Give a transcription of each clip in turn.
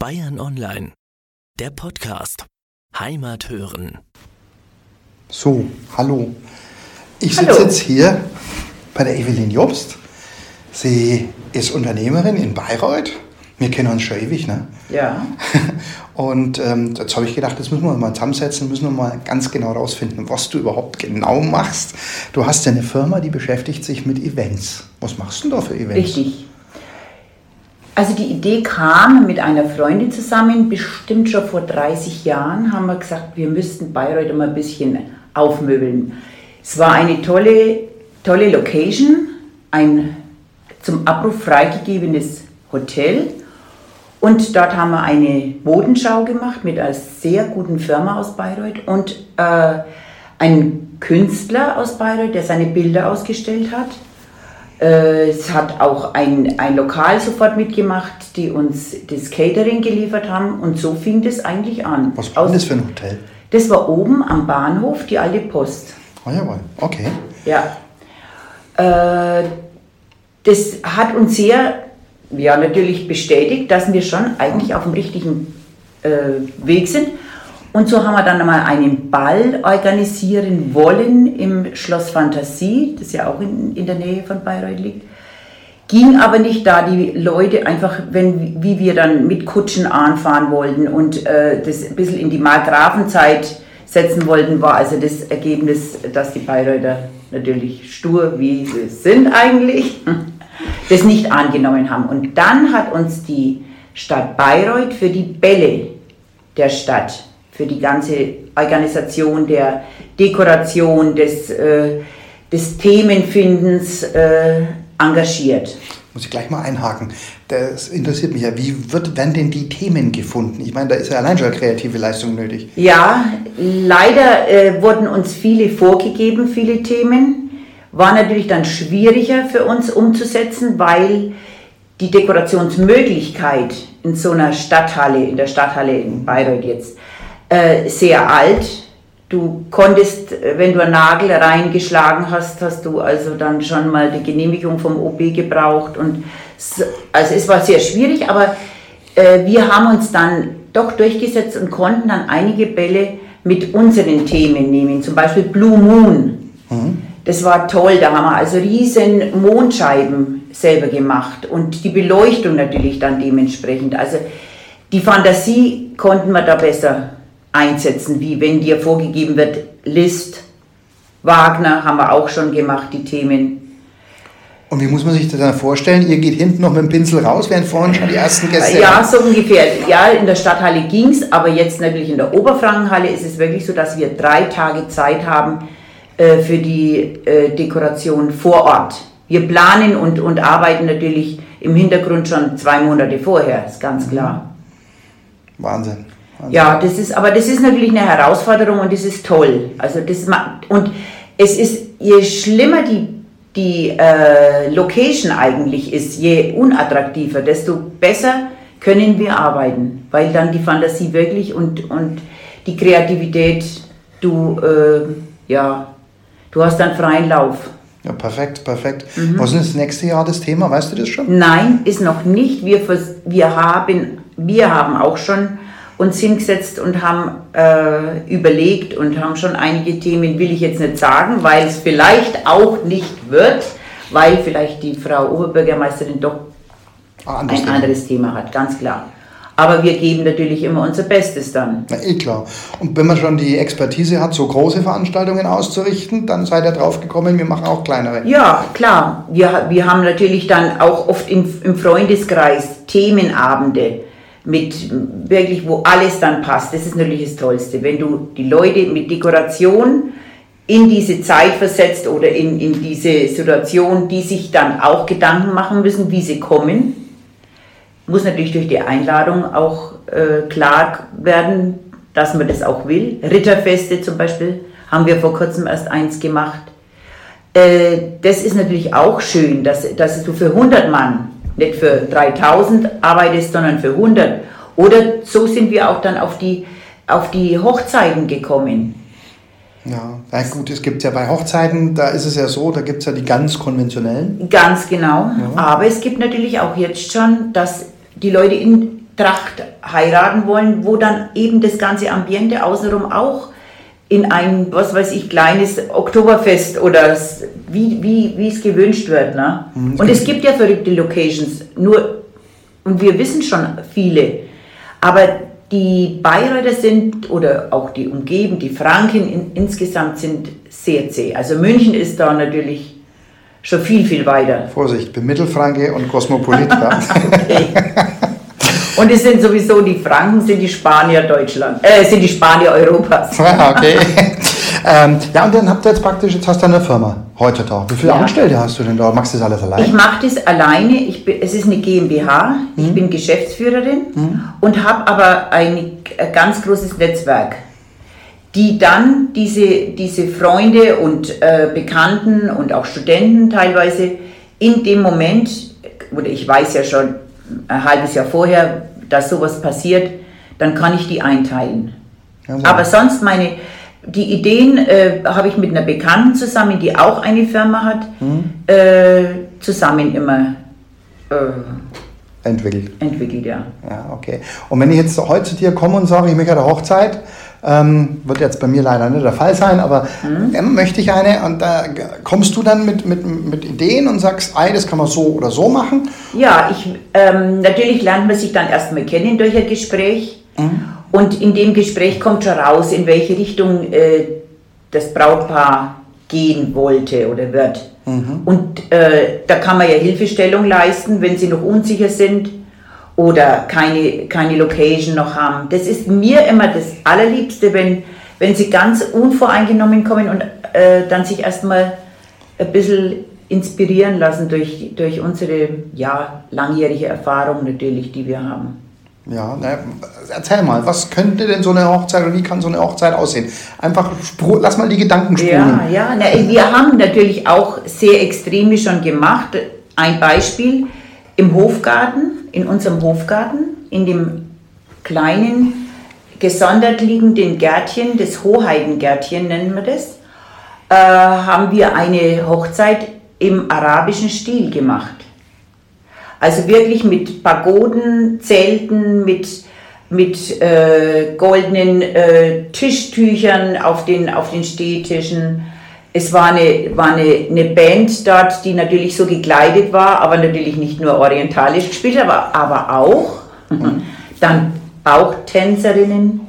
Bayern Online, der Podcast. Heimat hören. So, hallo. Ich sitze jetzt hier bei der Evelyn Jobst. Sie ist Unternehmerin in Bayreuth. Wir kennen uns schon ewig, ne? Ja. Und ähm, jetzt habe ich gedacht, das müssen wir mal zusammensetzen, müssen wir mal ganz genau rausfinden, was du überhaupt genau machst. Du hast ja eine Firma, die beschäftigt sich mit Events. Was machst du denn da für Events? Richtig. Also die Idee kam mit einer Freundin zusammen, bestimmt schon vor 30 Jahren, haben wir gesagt, wir müssten Bayreuth mal ein bisschen aufmöbeln. Es war eine tolle, tolle Location, ein zum Abruf freigegebenes Hotel. Und dort haben wir eine Modenschau gemacht mit einer sehr guten Firma aus Bayreuth und äh, einen Künstler aus Bayreuth, der seine Bilder ausgestellt hat. Äh, Es hat auch ein, ein Lokal sofort mitgemacht, die uns das Catering geliefert haben und so fing das eigentlich an. Was war das für ein Hotel? das war oben am Bahnhof, die alte Post. Ah, jawohl, okay. Ja. Äh, das hat uns sehr, ja, natürlich bestätigt, dass wir schon eigentlich auf dem richtigen äh, Weg sind. Und so haben wir dann einmal einen Ball organisieren wollen im Schloss Fantasie, das ja auch in, in der Nähe von Bayreuth liegt. Ging aber nicht, da die Leute einfach, wenn, wie wir dann mit Kutschen anfahren wollten und äh, das ein bisschen in die Markgrafenzeit setzen wollten, war also das Ergebnis, dass die Bayreuther natürlich stur, wie sie sind eigentlich, das nicht angenommen haben. Und dann hat uns die Stadt Bayreuth für die Bälle der Stadt, für die ganze Organisation der Dekoration, des, äh, des Themenfindens äh, engagiert. Muss ich gleich mal einhaken. Das interessiert mich ja. Wie wird, werden denn die Themen gefunden? Ich meine, da ist ja allein schon kreative Leistung nötig. Ja, leider äh, wurden uns viele vorgegeben, viele Themen. War natürlich dann schwieriger für uns umzusetzen, weil die Dekorationsmöglichkeit in so einer Stadthalle, in der Stadthalle in Bayreuth jetzt, äh, sehr alt. Du konntest, äh, wenn du einen Nagel reingeschlagen hast, hast du also dann schon mal die Genehmigung vom OB gebraucht. Und also es war sehr schwierig, aber äh, wir haben uns dann doch durchgesetzt und konnten dann einige Bälle mit unseren Themen nehmen, zum Beispiel Blue Moon. Das war toll, da haben wir also riesen Mondscheiben selber gemacht und die Beleuchtung natürlich dann dementsprechend. Also die Fantasie konnten wir da besser einsetzen, wie wenn dir vorgegeben wird, Liszt, Wagner haben wir auch schon gemacht, die Themen. Und wie muss man sich das dann vorstellen? Ihr geht hinten noch mit dem Pinsel raus, während vorhin schon die ersten Gäste. Ja, so ungefähr. Ja, in der Stadthalle ging es, aber jetzt natürlich in der Oberfrankenhalle ist es wirklich so, dass wir drei Tage Zeit haben äh, für die äh, Dekoration vor Ort. Wir planen und, und arbeiten natürlich im Hintergrund schon zwei Monate vorher, ist ganz klar. Wahnsinn. Wahnsinn. Ja, das ist, aber das ist natürlich eine Herausforderung und das ist toll. Also das und es ist, je schlimmer die, die äh, Location eigentlich ist, je unattraktiver, desto besser können wir arbeiten, weil dann die Fantasie wirklich und, und die Kreativität, du, äh, ja, du hast dann freien Lauf. Ja, perfekt, perfekt. Mhm. Was ist das nächste Jahr das Thema? Weißt du das schon? Nein, ist noch nicht. Wir, wir, haben, wir haben auch schon uns hingesetzt und haben äh, überlegt und haben schon einige Themen, will ich jetzt nicht sagen, weil es vielleicht auch nicht wird, weil vielleicht die Frau Oberbürgermeisterin doch Ah, ein Thema. anderes Thema hat, ganz klar. Aber wir geben natürlich immer unser Bestes dann. Na, eh klar. Und wenn man schon die Expertise hat, so große Veranstaltungen auszurichten, dann seid ihr drauf gekommen, wir machen auch kleinere. Ja, klar. Wir, wir haben natürlich dann auch oft im, im Freundeskreis Themenabende mit wirklich, wo alles dann passt. Das ist natürlich das Tollste, wenn du die Leute mit Dekoration in diese Zeit versetzt oder in, in diese Situation, die sich dann auch Gedanken machen müssen, wie sie kommen. Muss natürlich durch die Einladung auch äh, klar werden, dass man das auch will. Ritterfeste zum Beispiel haben wir vor kurzem erst eins gemacht. Äh, das ist natürlich auch schön, dass, dass du für 100 Mann, nicht für 3000 arbeitest, sondern für 100. Oder so sind wir auch dann auf die, auf die Hochzeiten gekommen. Ja, ja gut, es gibt ja bei Hochzeiten, da ist es ja so, da gibt es ja die ganz konventionellen. Ganz genau. Aber es gibt natürlich auch jetzt schon, dass die Leute in Tracht heiraten wollen, wo dann eben das ganze Ambiente außenrum auch in ein, was weiß ich, kleines Oktoberfest oder wie, wie, wie es gewünscht wird. Ne? Mhm. Und es gibt ja verrückte Locations, nur, und wir wissen schon viele, aber die Bayreuther sind, oder auch die Umgeben, die Franken in, insgesamt sind sehr zäh. Also München ist da natürlich schon viel, viel weiter. Vorsicht, bin Mittelfranke und Kosmopolit. okay. Und es sind sowieso die Franken, sind die Spanier Deutschland, äh, sind die Spanier Europas. Ja, okay. ähm, ja, und dann habt ihr jetzt praktisch, jetzt hast du eine Firma heute da. Wie viele ja. Angestellte hast du denn da? Machst du das alles alleine? Ich mache das alleine. Ich bin, es ist eine GmbH. Ich mhm. bin Geschäftsführerin mhm. und habe aber ein, ein ganz großes Netzwerk die dann diese, diese Freunde und äh, Bekannten und auch Studenten teilweise in dem Moment, oder ich weiß ja schon ein halbes Jahr vorher, dass sowas passiert, dann kann ich die einteilen. Ja, Aber sonst meine, die Ideen äh, habe ich mit einer Bekannten zusammen, die auch eine Firma hat, hm. äh, zusammen immer äh, entwickelt. Entwickelt, ja. Ja, okay. Und wenn ich jetzt heute zu dir komme und sage, ich möchte eine Hochzeit, ähm, wird jetzt bei mir leider nicht der Fall sein, aber mhm. ähm, möchte ich eine und da kommst du dann mit, mit, mit Ideen und sagst, ey, das kann man so oder so machen? Ja, ich, ähm, natürlich lernt man sich dann erstmal kennen durch ein Gespräch mhm. und in dem Gespräch kommt schon raus, in welche Richtung äh, das Brautpaar gehen wollte oder wird. Mhm. Und äh, da kann man ja Hilfestellung leisten, wenn sie noch unsicher sind oder keine, keine Location noch haben. Das ist mir immer das Allerliebste, wenn, wenn sie ganz unvoreingenommen kommen und äh, dann sich erstmal ein bisschen inspirieren lassen durch, durch unsere ja, langjährige Erfahrung natürlich, die wir haben. Ja, na, erzähl mal, was könnte denn so eine Hochzeit oder wie kann so eine Hochzeit aussehen? Einfach, lass mal die Gedanken spulen. Ja, ja, na, wir haben natürlich auch sehr Extreme schon gemacht. Ein Beispiel im Hofgarten in unserem Hofgarten, in dem kleinen, gesondert liegenden Gärtchen, das Hoheidengärtchen nennen wir das, äh, haben wir eine Hochzeit im arabischen Stil gemacht. Also wirklich mit Pagoden, Zelten, mit, mit äh, goldenen äh, Tischtüchern auf den, auf den Stehtischen, es war eine, war eine, eine Band dort, die natürlich so gekleidet war, aber natürlich nicht nur orientalisch gespielt, aber, aber auch mhm. dann Bauchtänzerinnen.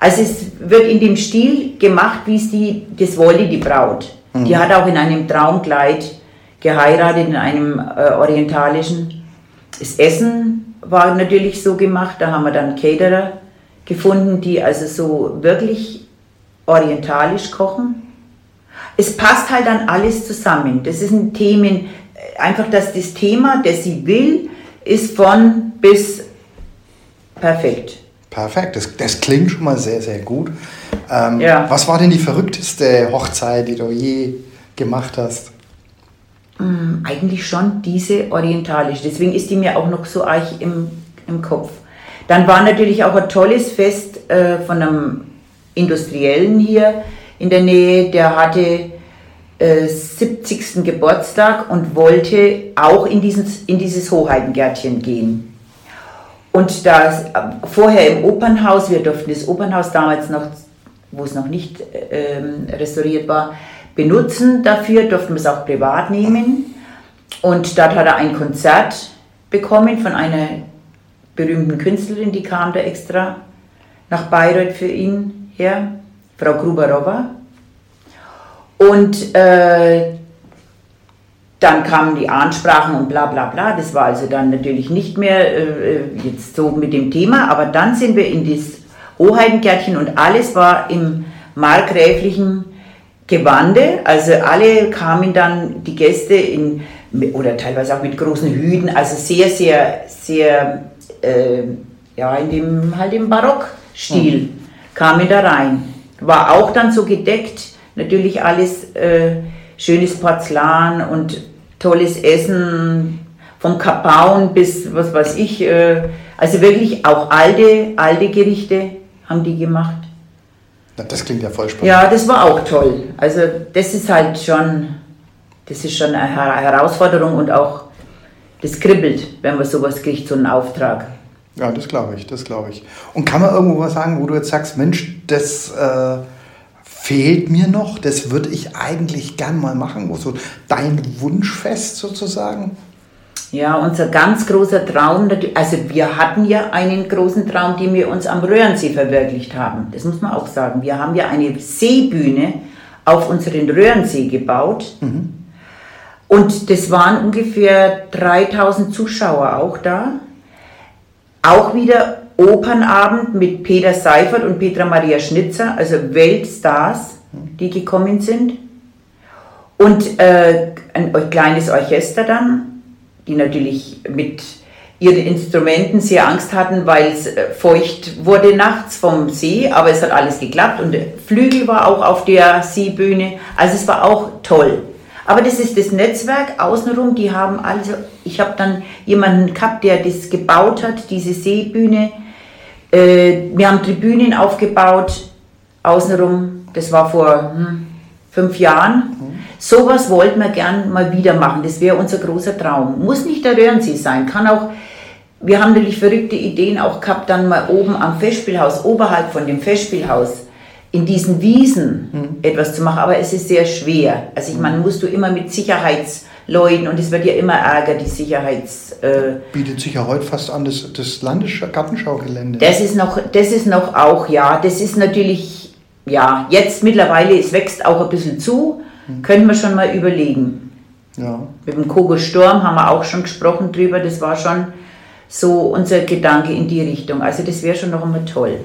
Also es wird in dem Stil gemacht, wie es die, das wollte die Braut. Mhm. Die hat auch in einem Traumkleid geheiratet, in einem äh, orientalischen. Das Essen war natürlich so gemacht, da haben wir dann Caterer gefunden, die also so wirklich orientalisch kochen es passt halt dann alles zusammen. Das sind Themen, äh, einfach, dass das Thema, das sie will, ist von bis perfekt. Perfekt, das, das klingt schon mal sehr, sehr gut. Ähm, ja. Was war denn die verrückteste Hochzeit, die du je gemacht hast? Mm, eigentlich schon diese orientalische. Deswegen ist die mir auch noch so arg im, im Kopf. Dann war natürlich auch ein tolles Fest äh, von einem Industriellen hier, in der Nähe, der hatte äh, 70. Geburtstag und wollte auch in, dieses, in dieses Hoheitengärtchen gehen. Und da vorher im Opernhaus, wir durften das Opernhaus damals noch, wo es noch nicht ähm, restauriert war, benutzen dafür, durften wir es auch privat nehmen. Und dort hat er ein Konzert bekommen von einer berühmten Künstlerin, die kam da extra nach Bayreuth für ihn her. Frau Gruberova. Und äh, dann kamen die Ansprachen und bla bla bla. Das war also dann natürlich nicht mehr äh, jetzt so mit dem Thema, aber dann sind wir in das Hoheitengärtchen und alles war im markgräflichen Gewande. Also alle kamen dann, die Gäste in, oder teilweise auch mit großen Hüten, also sehr, sehr, sehr, äh, ja, in dem, halt im Barockstil mhm. kamen da rein war auch dann so gedeckt, natürlich alles äh, schönes Porzellan und tolles Essen, vom Kapaun bis was weiß ich, äh, also wirklich auch alte, alte Gerichte haben die gemacht. Das klingt ja voll spannend. Ja, das war auch toll. Also das ist halt schon, das ist schon eine Herausforderung und auch, das kribbelt, wenn man sowas kriegt, so einen Auftrag. Ja, das glaube ich, das glaube ich. Und kann man irgendwo was sagen, wo du jetzt sagst, Mensch, das äh, fehlt mir noch, das würde ich eigentlich gern mal machen, wo so dein Wunschfest sozusagen? Ja, unser ganz großer Traum, also wir hatten ja einen großen Traum, den wir uns am Röhrensee verwirklicht haben. Das muss man auch sagen. Wir haben ja eine Seebühne auf unseren Röhrensee gebaut. Mhm. Und das waren ungefähr 3000 Zuschauer auch da. Auch wieder Opernabend mit Peter Seifert und Petra Maria Schnitzer, also Weltstars, die gekommen sind. Und äh, ein kleines Orchester dann, die natürlich mit ihren Instrumenten sehr Angst hatten, weil es äh, feucht wurde nachts vom See, aber es hat alles geklappt und Flügel war auch auf der Seebühne, also es war auch toll. Aber das ist das Netzwerk außenrum, die haben also, ich habe dann jemanden gehabt, der das gebaut hat, diese Seebühne. Äh, wir haben Tribünen aufgebaut, außenrum, das war vor hm, fünf Jahren. Sowas wollten wir gern mal wieder machen. Das wäre unser großer Traum. Muss nicht der Röhrensee sein, kann auch. Wir haben natürlich verrückte Ideen auch gehabt, dann mal oben am Festspielhaus, oberhalb von dem Festspielhaus, in diesen Wiesen mhm. etwas zu machen. Aber es ist sehr schwer. Also ich meine, musst du immer mit Sicherheitsleuten und es wird ja immer ärger, die Sicherheits. Äh, Bietet sich ja heute fast an, das, das Landesgartenschaugelände. Das ist noch, das ist noch auch, ja, das ist natürlich, ja, jetzt mittlerweile, es wächst auch ein bisschen zu Mhm. Könnten wir schon mal überlegen. Ja. Mit dem Kogo Sturm haben wir auch schon gesprochen drüber. Das war schon so unser Gedanke in die Richtung. Also das wäre schon noch einmal toll.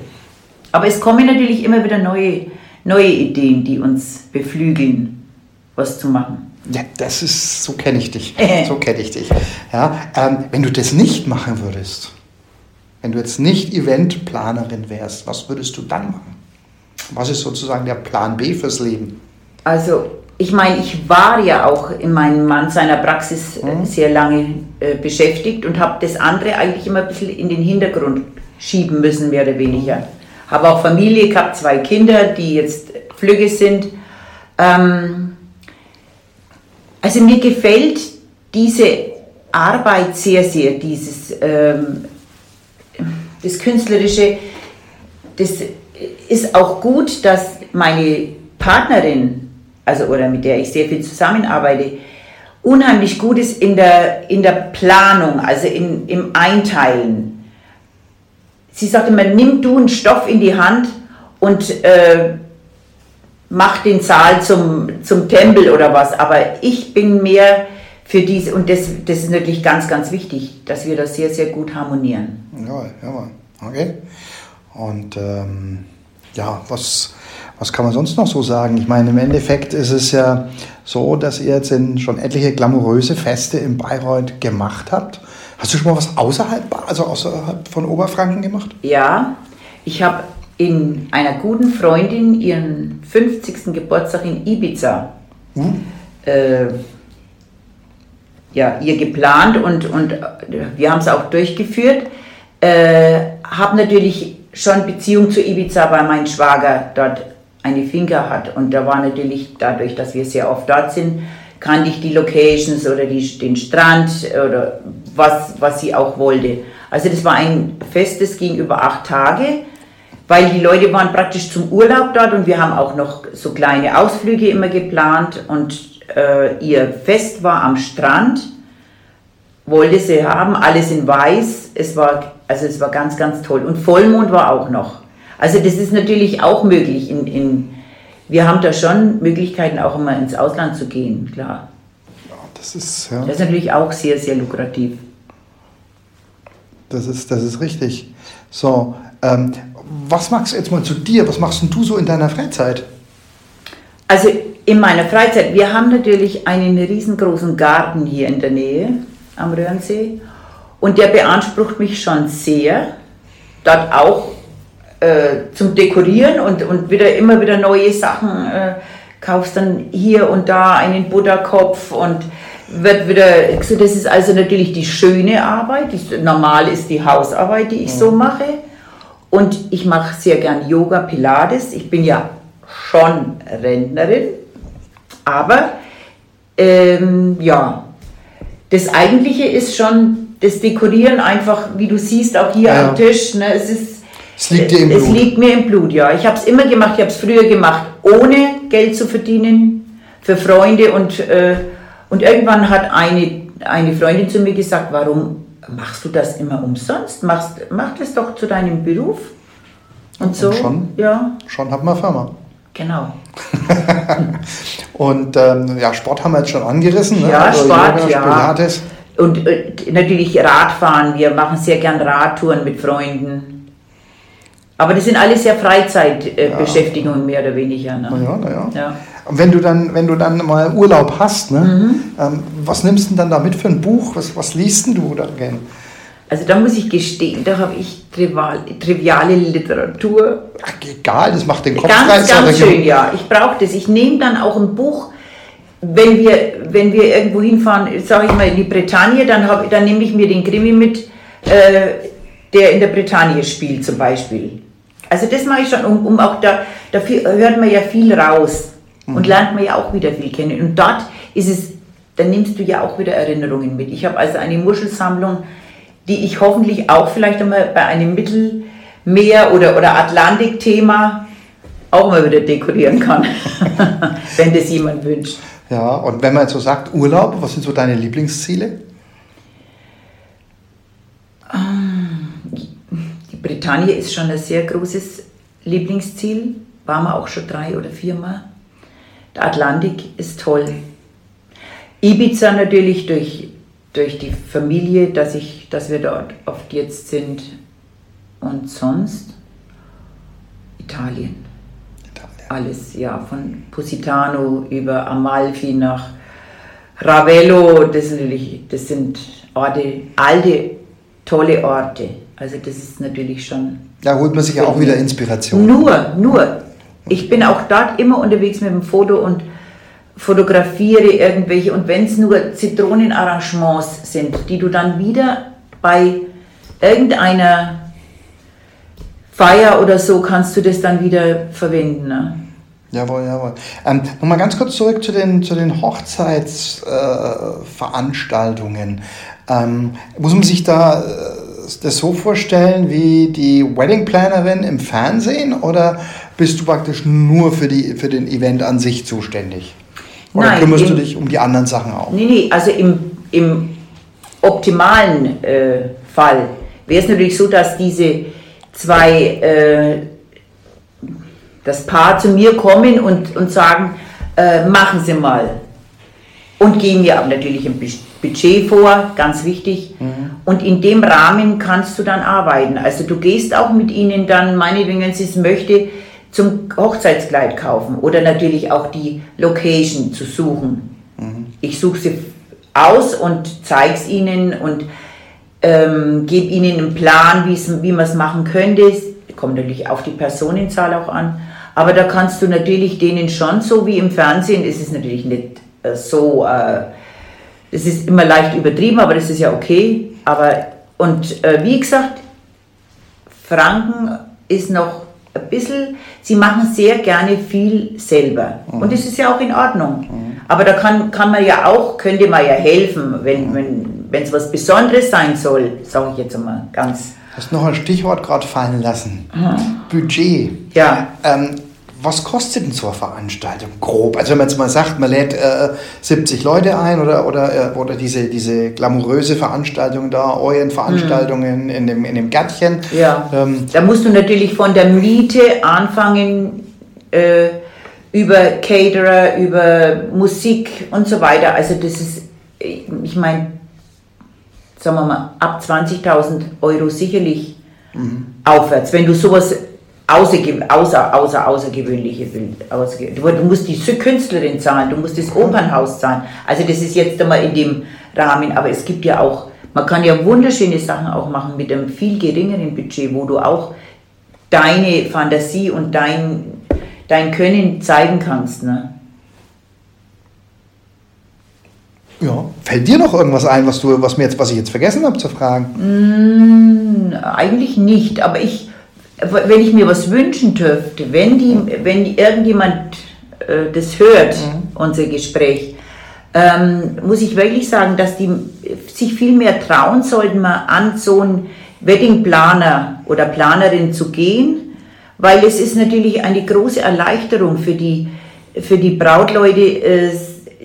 Aber es kommen natürlich immer wieder neue, neue Ideen, die uns beflügeln, was zu machen. Ja, das ist, so kenne ich dich. so kenne ich dich. Ja, ähm, wenn du das nicht machen würdest, wenn du jetzt nicht Eventplanerin wärst, was würdest du dann machen? Was ist sozusagen der Plan B fürs Leben? Also ich meine, ich war ja auch in meinem Mann seiner Praxis äh, mhm. sehr lange äh, beschäftigt und habe das andere eigentlich immer ein bisschen in den Hintergrund schieben müssen, mehr oder weniger. Habe auch Familie gehabt, zwei Kinder, die jetzt Flügge sind. Ähm, also mir gefällt diese Arbeit sehr, sehr, dieses ähm, das Künstlerische. Das ist auch gut, dass meine Partnerin also oder mit der ich sehr viel zusammenarbeite, unheimlich gut ist in der, in der Planung, also in, im Einteilen. Sie sagte immer, nimm du einen Stoff in die Hand und äh, mach den Saal zum, zum Tempel oder was. Aber ich bin mehr für diese, und das, das ist natürlich ganz, ganz wichtig, dass wir das sehr, sehr gut harmonieren. Ja, ja, okay. Und ähm, ja, was was kann man sonst noch so sagen? Ich meine, im Endeffekt ist es ja so, dass ihr jetzt schon etliche glamouröse Feste in Bayreuth gemacht habt. Hast du schon mal was außerhalb, also außerhalb von Oberfranken gemacht? Ja, ich habe in einer guten Freundin ihren 50. Geburtstag in Ibiza hm? äh, ja, ihr geplant und, und wir haben es auch durchgeführt. Äh, habe natürlich schon Beziehung zu Ibiza, weil mein Schwager dort eine Finca hat. Und da war natürlich dadurch, dass wir sehr oft dort sind, kannte ich die Locations oder die, den Strand oder was, was sie auch wollte. Also das war ein Fest, das ging über acht Tage, weil die Leute waren praktisch zum Urlaub dort und wir haben auch noch so kleine Ausflüge immer geplant und äh, ihr Fest war am Strand, wollte sie haben, alles in weiß. Es war, also es war ganz, ganz toll. Und Vollmond war auch noch. Also das ist natürlich auch möglich. In, in, wir haben da schon Möglichkeiten, auch immer ins Ausland zu gehen, klar. Ja, das, ist, ja. das ist natürlich auch sehr, sehr lukrativ. Das ist, das ist richtig. So, ähm, was machst du jetzt mal zu dir? Was machst du so in deiner Freizeit? Also in meiner Freizeit, wir haben natürlich einen riesengroßen Garten hier in der Nähe am Röhrensee und der beansprucht mich schon sehr. Dort auch äh, zum Dekorieren und, und wieder immer wieder neue Sachen. Äh, kaufst dann hier und da einen Butterkopf und wird wieder, das ist also natürlich die schöne Arbeit, die, normal ist die Hausarbeit, die ich so mache. Und ich mache sehr gern Yoga, Pilates. Ich bin ja schon Rentnerin, aber ähm, ja, das Eigentliche ist schon das Dekorieren einfach, wie du siehst, auch hier Ja. am Tisch, ne, es ist. Es liegt dir im es Blut. liegt mir im Blut, ja. Ich habe es immer gemacht, ich habe es früher gemacht, ohne Geld zu verdienen, für Freunde und, äh, und irgendwann hat eine, eine Freundin zu mir gesagt, warum machst du das immer umsonst? Machst, mach das doch zu deinem Beruf. Und so, schon? ja, Schon hat man Firma. genau. Und ähm, ja, Sport haben wir jetzt schon angerissen. Ne? Ja, Sport, Yoga, ja. Pilates. Und äh, natürlich Radfahren. Wir machen sehr gern Radtouren mit Freunden. Aber das sind alles ja Freizeitbeschäftigungen, mehr oder weniger. Ne? Naja, naja. Ja. Und wenn du dann, wenn du dann mal Urlaub hast, ne, Mhm. ähm, was nimmst du denn dann da mit für ein Buch? Was, was liest denn du da gern? Also da muss ich gestehen, da habe ich trivial, triviale Literatur. Ach, egal, das macht den Kopf Ganz, frei, ganz schön, ja. Ich brauche das. Ich nehme dann auch ein Buch, wenn wir, wenn wir irgendwo hinfahren, sage ich mal in die Bretagne, dann, hab, dann nehme ich mir den Krimi mit, äh, der in der Bretagne spielt zum Beispiel. Also das mache ich schon, um, um auch da, dafür hört man ja viel raus und lernt man ja auch wieder viel kennen. Und dort ist es, dann nimmst du ja auch wieder Erinnerungen mit. Ich habe also eine Muschelsammlung, die ich hoffentlich auch vielleicht einmal bei einem Mittelmeer- oder, oder Atlantik-Thema auch mal wieder dekorieren kann, wenn das jemand wünscht. Ja, und wenn man jetzt so sagt, Urlaub, was sind so deine Lieblingsziele? Die Bretagne ist schon ein sehr großes Lieblingsziel, waren wir auch schon drei oder viermal. Der Atlantik ist toll. Ibiza natürlich durch, durch die Familie, dass, ich, dass wir dort oft jetzt sind. Und sonst Italien. Italien. Alles, ja, von Positano über Amalfi nach Ravello, das, sind natürlich, das sind Orte, alte, tolle Orte. Also das ist natürlich schon... Da holt man sich ja auch wieder Inspiration. Nur, nur. Ich bin auch dort immer unterwegs mit dem Foto und fotografiere irgendwelche und wenn es nur Zitronenarrangements sind, die du dann wieder bei irgendeiner Feier oder so kannst du das dann wieder verwenden. Ne? Jawohl, jawohl. Ähm, Nochmal ganz kurz zurück zu den, zu den Hochzeitsveranstaltungen. Äh, ähm, muss man sich da äh, das so vorstellen wie die Wedding Plannerin im Fernsehen oder bist du praktisch nur für, die, für den Event an sich zuständig? Oder Nein, kümmerst du im- dich um die anderen Sachen auch? Nee, nee, also im, im optimalen äh, Fall wäre es natürlich so, dass diese zwei, äh, das Paar zu mir kommen und, und sagen, äh, machen Sie mal. Und geben mir aber natürlich ein Bus- Budget vor, ganz wichtig. Und in dem Rahmen kannst du dann arbeiten. Also du gehst auch mit ihnen dann, meinetwegen, wenn sie es möchte, zum Hochzeitskleid kaufen oder natürlich auch die Location zu suchen. Ich suche sie aus und zeige es ihnen und ähm, gebe ihnen einen Plan, wie man es machen könnte. Es kommt natürlich auf die Personenzahl auch an. Aber da kannst du natürlich denen schon, so wie im Fernsehen, ist es natürlich nicht so, äh, das ist immer leicht übertrieben, aber das ist ja okay. Aber, und äh, wie gesagt, Franken ist noch ein bisschen, sie machen sehr gerne viel selber. Und das ist ja auch in Ordnung. Aber da kann, kann man ja auch, könnte man ja helfen, wenn wenn wenn, es was Besonderes sein soll, sage ich jetzt einmal ganz. Hast noch ein Stichwort gerade fallen lassen. Budget. Ja. Ähm, was kostet denn so eine Veranstaltung grob? Also wenn man jetzt mal sagt, man lädt äh, 70 Leute ein oder, oder, äh, oder diese, diese glamouröse Veranstaltung da, Orient-Veranstaltungen in, dem, in dem Gärtchen. Ja. Ähm, Da musst du natürlich von der Miete anfangen, äh, über Caterer, über Musik und so weiter. Also das ist, äh, ich meine, sagen wir mal, ab 20.000 Euro sicherlich aufwärts. Wenn du sowas außerge außer, außer, außergewöhnliche Bild, außerge du, du musst die Künstlerin zahlen, du musst das Opernhaus zahlen. Also das ist jetzt einmal in dem Rahmen, aber es gibt ja auch, man kann ja wunderschöne Sachen auch machen mit einem viel geringeren Budget, wo du auch deine Fantasie und dein, dein Können zeigen kannst. Ne? ja. Fällt dir noch irgendwas ein, was, du, was, mir jetzt, was ich jetzt vergessen habe zu fragen? Mm, Eigentlich nicht, aber ich, wenn ich mir was wünschen dürfte, wenn, die, wenn irgendjemand äh, das hört, unser Gespräch, ähm, muss ich wirklich sagen, dass die sich viel mehr trauen sollten, mal an so einen Weddingplaner oder Planerin zu gehen, weil es ist natürlich eine große Erleichterung für die, für die Brautleute, äh,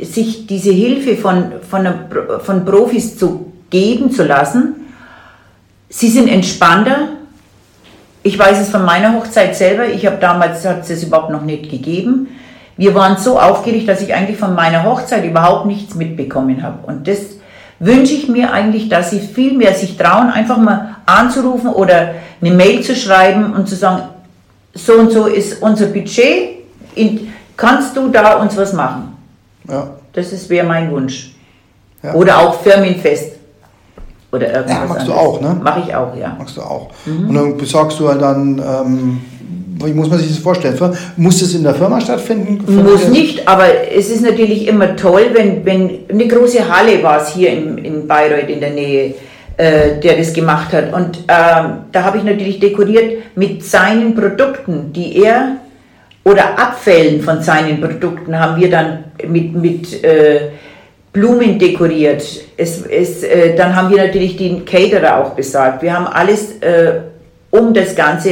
sich diese Hilfe von, von, einer, von Profis zu geben zu lassen. Sie sind entspannter. Ich weiß es von meiner Hochzeit selber. Ich habe damals, hat es überhaupt noch nicht gegeben. Wir waren so aufgeregt, dass ich eigentlich von meiner Hochzeit überhaupt nichts mitbekommen habe. Und das wünsche ich mir eigentlich, dass sie viel mehr sich trauen, einfach mal anzurufen oder eine Mail zu schreiben und zu sagen, so und so ist unser Budget, kannst du da uns was machen? Ja. Das wäre mein Wunsch. Ja. Oder auch Firmenfest. Oder irgendwas. Ja, machst anderes. du auch, ne? Mach ich auch, ja. Machst du auch. Mhm. Und dann besorgst du halt dann, ähm, wie muss man sich das vorstellen? Muss das in der Firma stattfinden? Muss nicht, aber es ist natürlich immer toll, wenn, wenn eine große Halle war es hier in, in Bayreuth in der Nähe, äh, der das gemacht hat. Und ähm, da habe ich natürlich dekoriert mit seinen Produkten, die er oder Abfällen von seinen Produkten haben wir dann mit, mit äh, Blumen dekoriert. Es, es, äh, dann haben wir natürlich den Caterer auch besorgt. Wir haben alles äh, um das Ganze,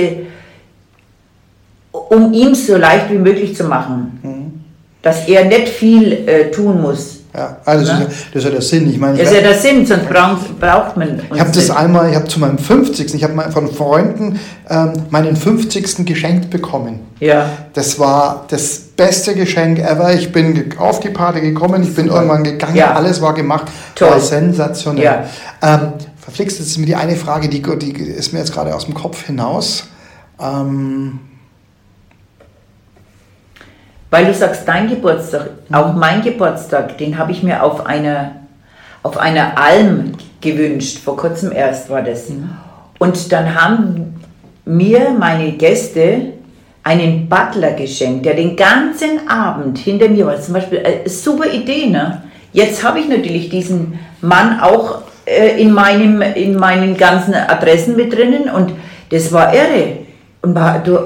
um ihm so leicht wie möglich zu machen. Mhm. Dass er nicht viel äh, tun muss. Ja, also ja. Das, ist, ja der Sinn. Ich meine, das ist ja der Sinn, sonst braucht, braucht man. Ich habe das einmal, ich habe zu meinem 50. Ich habe von Freunden ähm, meinen 50. geschenkt bekommen. Ja. Das war das beste Geschenk ever. Ich bin auf die Party gekommen, ich bin irgendwann gegangen, ja. alles war gemacht. Toll. War sensationell. Ja. Ähm, verflixt, das ist mir die eine Frage, die, die ist mir jetzt gerade aus dem Kopf hinaus. Ähm, weil du sagst, dein Geburtstag, auch mein Geburtstag, den habe ich mir auf einer, auf einer Alm gewünscht. Vor kurzem erst war das. Mhm. Und dann haben mir meine Gäste einen Butler geschenkt, der den ganzen Abend hinter mir war. Zum Beispiel, äh, super Idee, ne? Jetzt habe ich natürlich diesen Mann auch äh, in, meinem, in meinen ganzen Adressen mit drinnen und das war irre. Und war, du,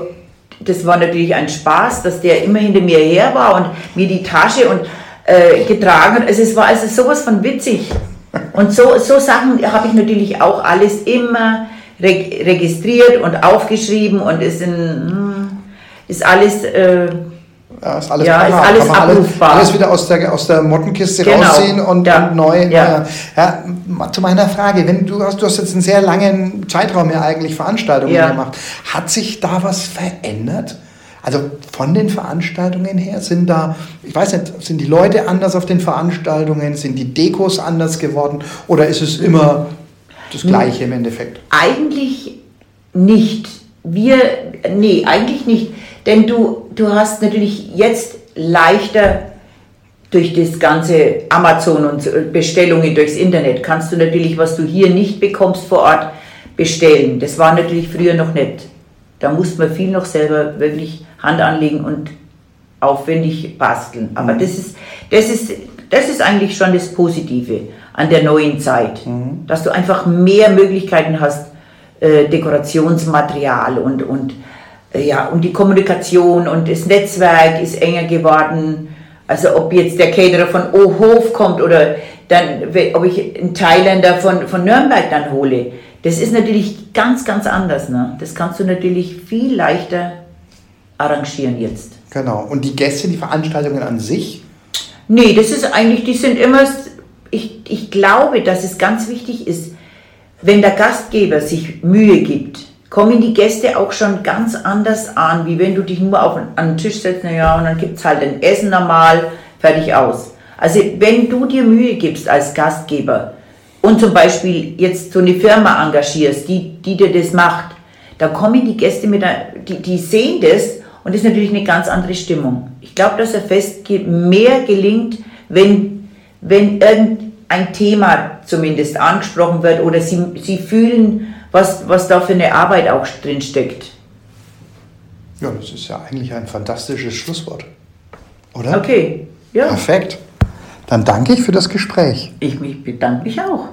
das war natürlich ein Spaß, dass der immer hinter mir her war und mir die Tasche und äh, getragen hat. Also es war also sowas von witzig. Und so, so Sachen habe ich natürlich auch alles immer reg registriert und aufgeschrieben und ist, in, hm, ist alles... Äh, ja, ist alles, ja, ist alles abrufbar. Alles, alles, wieder aus der, aus der Mottenkiste genau. rausziehen und, ja. und neu. Ja. ja. zu meiner Frage, wenn du hast, du hast jetzt einen sehr langen Zeitraum ja eigentlich Veranstaltungen gemacht. Hat sich da was verändert? Also von den Veranstaltungen her sind da, ich weiß nicht, sind die Leute anders auf den Veranstaltungen, sind die Dekos anders geworden oder ist es immer das Gleiche im Endeffekt? Eigentlich nicht. Wir, nee, eigentlich nicht. Denn du, du hast natürlich jetzt leichter durch das ganze Amazon und Bestellungen durchs Internet, kannst du natürlich, was du hier nicht bekommst vor Ort, bestellen. Das war natürlich früher noch nicht. Da musste man viel noch selber wirklich Hand anlegen und aufwendig basteln. Aber mhm. das, ist, das, ist, das ist eigentlich schon das Positive an der neuen Zeit, mhm. dass du einfach mehr Möglichkeiten hast, äh, Dekorationsmaterial und, und äh, ja, und die Kommunikation und das Netzwerk ist enger geworden. Also ob jetzt der Caterer von Ohof kommt oder dann, ob ich einen Thailänder von, von Nürnberg dann hole, das ist natürlich ganz, ganz anders. Ne? Das kannst du natürlich viel leichter arrangieren jetzt. Genau. Und die Gäste, die Veranstaltungen an sich? Nee, das ist eigentlich, die sind immer, ich, ich glaube, dass es ganz wichtig ist, wenn der Gastgeber sich Mühe gibt, kommen die Gäste auch schon ganz anders an, wie wenn du dich nur auf einen Tisch setzt, naja, und dann gibt es halt ein Essen normal, fertig aus. Also wenn du dir Mühe gibst als Gastgeber und zum Beispiel jetzt so eine Firma engagierst, die, die dir das macht, da kommen die Gäste mit, einer, die, die sehen das und das ist natürlich eine ganz andere Stimmung. Ich glaube, dass ein Fest mehr gelingt, wenn, wenn irgendein Thema zumindest angesprochen wird oder sie, sie fühlen, was, was da für eine Arbeit auch drin steckt. Ja, das ist ja eigentlich ein fantastisches Schlusswort. Oder? Okay, ja. Perfekt. Dann danke ich für das Gespräch. Ich bedanke mich auch.